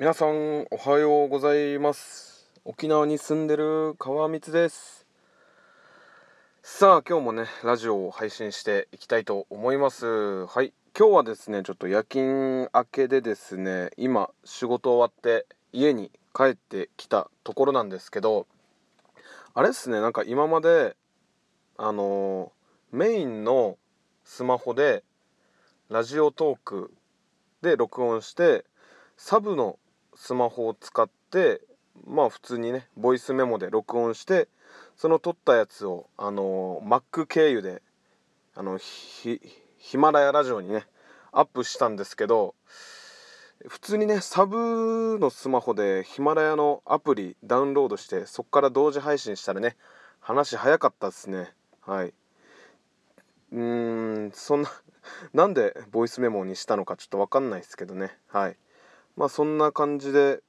皆さんおはようございます。沖縄に住んでる川光です。さあ今日もねラジオを配信していきたいと思います。はい。今日はですねちょっと夜勤明けでですね今仕事終わって家に帰ってきたところなんですけどあれですねなんか今まであのー、メインのスマホでラジオトークで録音してサブのスマホを使ってまあ普通にねボイスメモで録音してその撮ったやつをあの Mac 経由であのヒマラヤラジオにねアップしたんですけど普通にねサブのスマホでヒマラヤのアプリダウンロードしてそこから同時配信したらね話早かったですね。はい。うーんそんななんでボイスメモにしたのかちょっと分かんないですけどね。はい。まあそんな感じで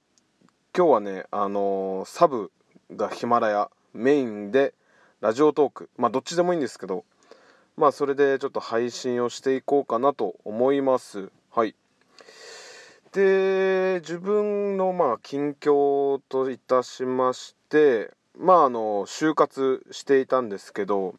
今日はねあのー、サブがヒマラヤメインでラジオトーク。まあどっちでもいいんですけどまあそれでちょっと配信をしていこうかなと思います。はい。で自分のまあ近況といたしましてまああの就活していたんですけど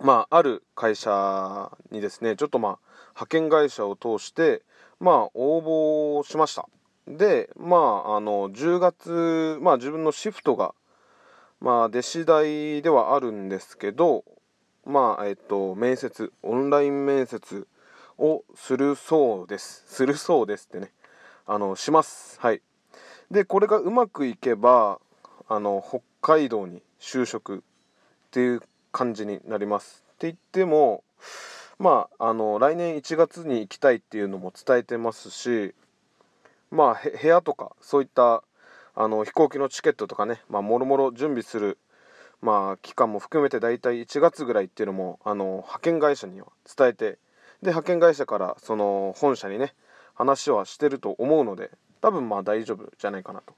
まあある会社にですねちょっとまあ派遣会社を通してまあ応募しました。でまああの10月まあ自分のシフトがまあ弟子代ではあるんですけどまあえっと面接オンライン面接をするそうです。するそうですってね。あのします。はい。でこれがうまくいけばあの北海道に就職っていう感じになります。って言ってもまああの来年1月に行きたいっていうのも伝えてますしまあ部屋とかそういったあの飛行機のチケットとかねまあもろもろ準備するまあ期間も含めて大体1月ぐらいっていうのもあの派遣会社には伝えてで派遣会社からその本社にね話はしてると思うので多分まあ大丈夫じゃないかなと。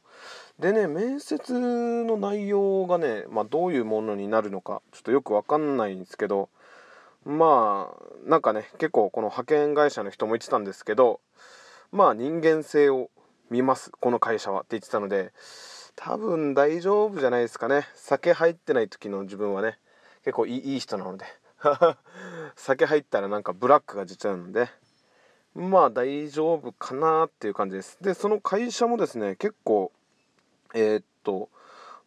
でね面接の内容がね、まあ、どういうものになるのかちょっとよく分かんないんですけどまあなんかね結構この派遣会社の人も言ってたんですけどまあ人間性を見ますこの会社はって言ってたので多分大丈夫じゃないですかね。酒入ってない時の自分はね結構いい人なので 酒入ったらなんかブラックが出ちゃうのでまあ大丈夫かなっていう感じです。でその会社もですね結構えー、っと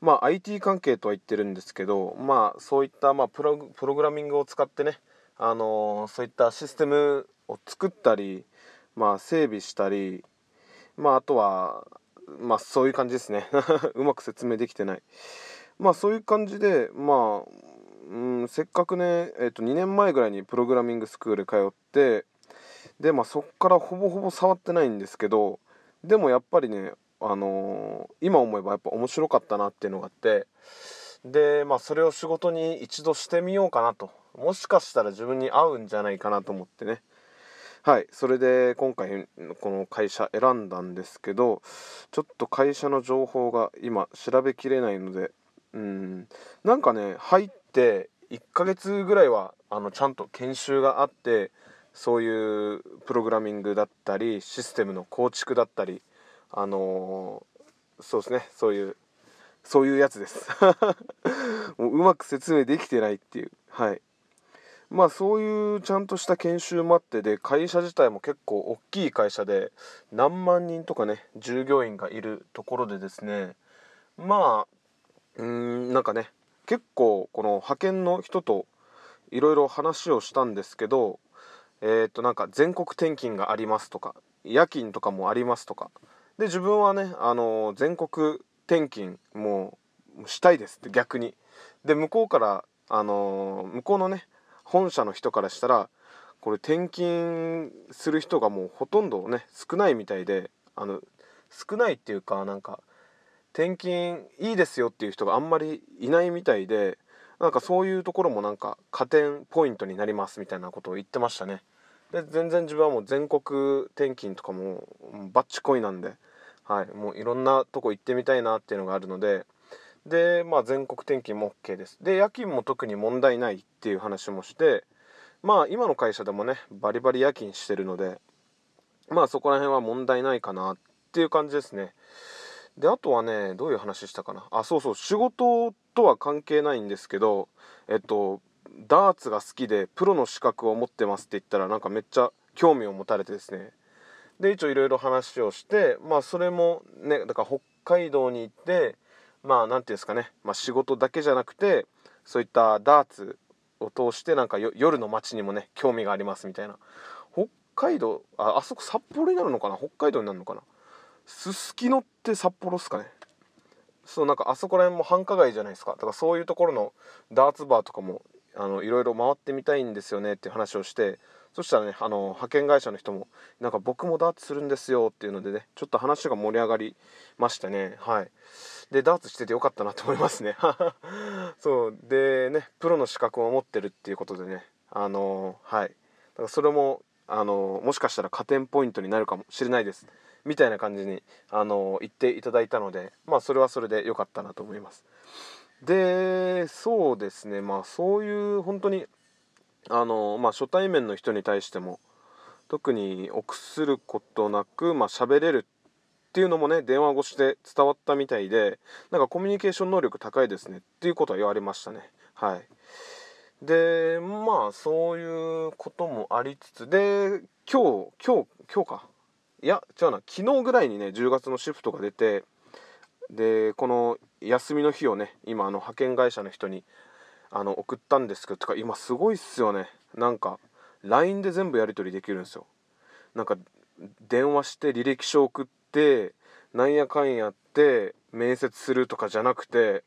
まあ IT 関係とは言ってるんですけどまあそういったまあプログラミングを使ってねあのー、そういったシステムを作ったりまあ整備したりまああとはまあそういう感じですね。うまく説明できてない。まあそういう感じでまあうんせっかくね、えー、と2年前ぐらいにプログラミングスクール通ってでまあそっからほぼほぼ触ってないんですけどでもやっぱりねあのー、今思えばやっぱ面白かったなっていうのがあってでまあそれを仕事に一度してみようかなと。もしかしたら自分に合うんじゃないかなと思ってね。はい。それで今回この会社選んだんですけどちょっと会社の情報が今調べきれないのでうん。なんかね入って1ヶ月ぐらいはあのちゃんと研修があってそういうプログラミングだったりシステムの構築だったりあのー、そうですねそういうそういうやつです。もううまく説明できてないっていう。はい。まあそういうちゃんとした研修もあってで会社自体も結構大きい会社で何万人とかね従業員がいるところでですねまあうんなんかね結構この派遣の人といろいろ話をしたんですけどえっ、となんか全国転勤がありますとか夜勤とかもありますとかで自分はねあの全国転勤もうしたいですって逆にで向こうからあの向こうのね本社の人からしたらこれ転勤する人がもうほとんどね少ないみたいであの少ないっていうかなんか転勤いいですよっていう人があんまりいないみたいでなんかそういうところもなんか加点ポイントになりますみたいなことを言ってましたね。で全然自分はもう全国転勤とかもバッチコイなんで、はい、もういろんなとこ行ってみたいなっていうのがあるのででまあ全国転勤も OK です。で夜勤も特に問題ないっていう話もしてまあ今の会社でもねバリバリ夜勤してるのでまあそこら辺は問題ないかなっていう感じですね。であとはねどういう話したかな。あそうそう仕事とは関係ないんですけどえっとダーツが好きでプロの資格を持ってますって言ったらなんかめっちゃ興味を持たれてですね。で一応いろいろ話をしてまあそれもねだから北海道に行ってまあ何て言うんですかね、まあ、仕事だけじゃなくてそういったダーツを通してなんか夜の街にもね興味がありますみたいな。北海道ああそこ札幌になるのかな？北海道になるのかな？すすきのって札幌っすかね。そうなんかあそこら辺も繁華街じゃないですか。だからそういうところのダーツバーとかもあのいろいろ回ってみたいんですよねっていう話をしてそしたらねあの派遣会社の人もなんか僕もダーツするんですよっていうのでねちょっと話が盛り上がりましたねはい。でダーツしててよかったなと思いますね。そう。でねプロの資格を持ってるっていうことでねあのはい。だからそれもあのもしかしたら加点ポイントになるかもしれないですみたいな感じにあの言っていただいたのでまあそれはそれで良かったなと思います。でそうですね。まあそういう本当にあのまあ初対面の人に対しても特に臆することなくまあ喋れるっていうのもね電話越しで伝わったみたいでなんかコミュニケーション能力高いですね。っていうことは言われましたね。はい。でまあそういうこともありつつで今日今日今日か。いや違うな。昨日ぐらいにね10月のシフトが出てでこの休みの日をね今あの派遣会社の人にあの送ったんですけどとか今すごいっすよね。なんか LINE で全部やり取りできるんですよ。なんか電話して履歴書送ってなんやかんやって面接するとかじゃなくて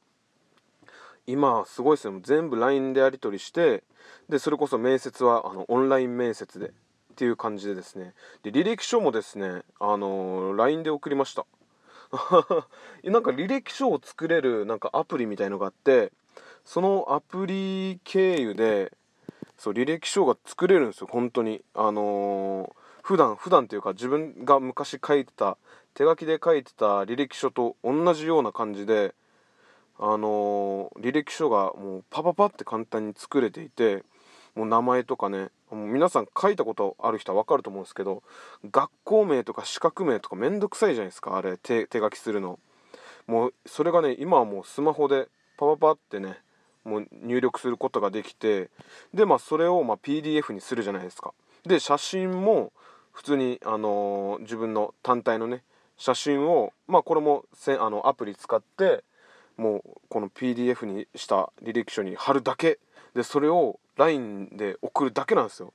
今すごいですよ。全部 LINE でやり取りしてでそれこそ面接はあのオンライン面接でっていう感じでですね。で履歴書もですねあの LINE で送りました。なんか履歴書を作れるなんかアプリみたいのがあってそのアプリ経由でそう履歴書が作れるんですよ本当に。あのー、普段普段というか自分が昔書いてた手書きで書いてた履歴書と同じような感じであのー、履歴書がもうパパパって簡単に作れていてもう名前とかねもう皆さん書いたことある人は分かると思うんですけど学校名とか資格名とかめんどくさいじゃないですかあれ手書きするの。もうそれがね今はもうスマホでパパパってねもう入力することができてでまあそれをま PDF にするじゃないですか。で写真も普通に、あのー、自分の単体のね写真をまあこれもせあのアプリ使ってもうこの PDF にした履歴書に貼るだけ。でそれを LINE で送るだけなんですよ。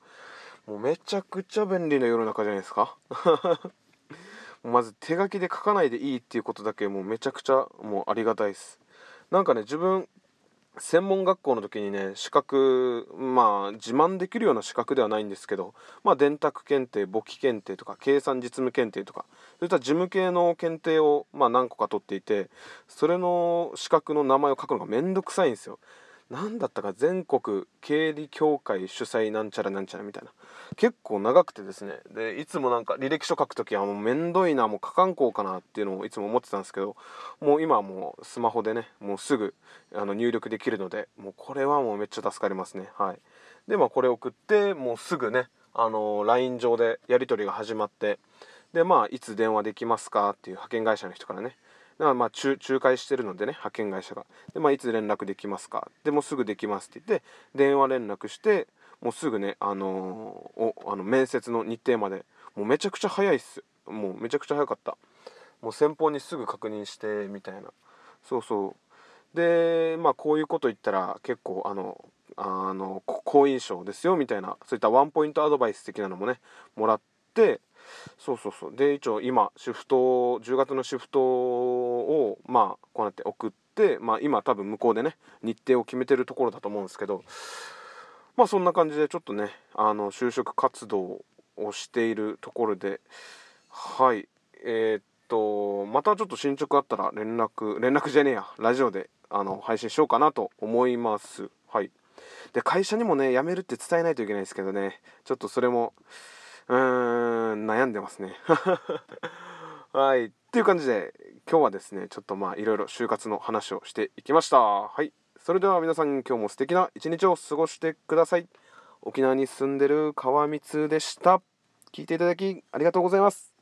もうめちゃくちゃ便利な世の中じゃないですか。まず手書きで書かないでいいっていうことだけもうめちゃくちゃもうありがたいです。なんかね自分専門学校の時にね資格まあ自慢できるような資格ではないんですけどまあ電卓検定簿記検定とか計算実務検定とかそういった事務系の検定をまあ何個か取っていてそれの資格の名前を書くのがめんどくさいんですよ。何だったか全国経理協会主催なんちゃらなんちゃらみたいな。結構長くてですね。でいつもなんか履歴書書く時はもうめんどいなもう書かんこうかなっていうのをいつも思ってたんですけどもう今はもうスマホでねもうすぐあの入力できるのでもうこれはもうめっちゃ助かりますね。はい。でまあこれ送ってもうすぐねあの LINE 上でやり取りが始まってでまあいつ電話できますかっていう派遣会社の人からねだからまあ仲介してるのでね派遣会社が。で、まあ、いつ連絡できますか？でもすぐできますって言って電話連絡してもうすぐねあのー、おあの面接の日程までもうめちゃくちゃ早いっす。もうめちゃくちゃ早かった。もう先方にすぐ確認してみたいな。そうそう。でまあこういうこと言ったら結構あのあの好印象ですよみたいな。そういったワンポイントアドバイス的なのもねもらってそうそうそう。で一応今シフト10月のシフトをまあこうやって送ってまあ今多分向こうでね日程を決めてるところだと思うんですけどまあそんな感じでちょっとねあの就職活動をしているところではい。えー、っとまたちょっと進捗あったら連絡連絡じゃねえや。ラジオであの配信しようかなと思います。はい。で会社にもね辞めるって伝えないといけないですけどね。ちょっとそれもうーん悩んでますね。はい。っていう感じで今日はですねちょっとまあいろいろ就活の話をしていきました。はい。それでは皆さん今日も素敵な一日を過ごしてください。沖縄に住んでる川光でした。聞いていただきありがとうございます。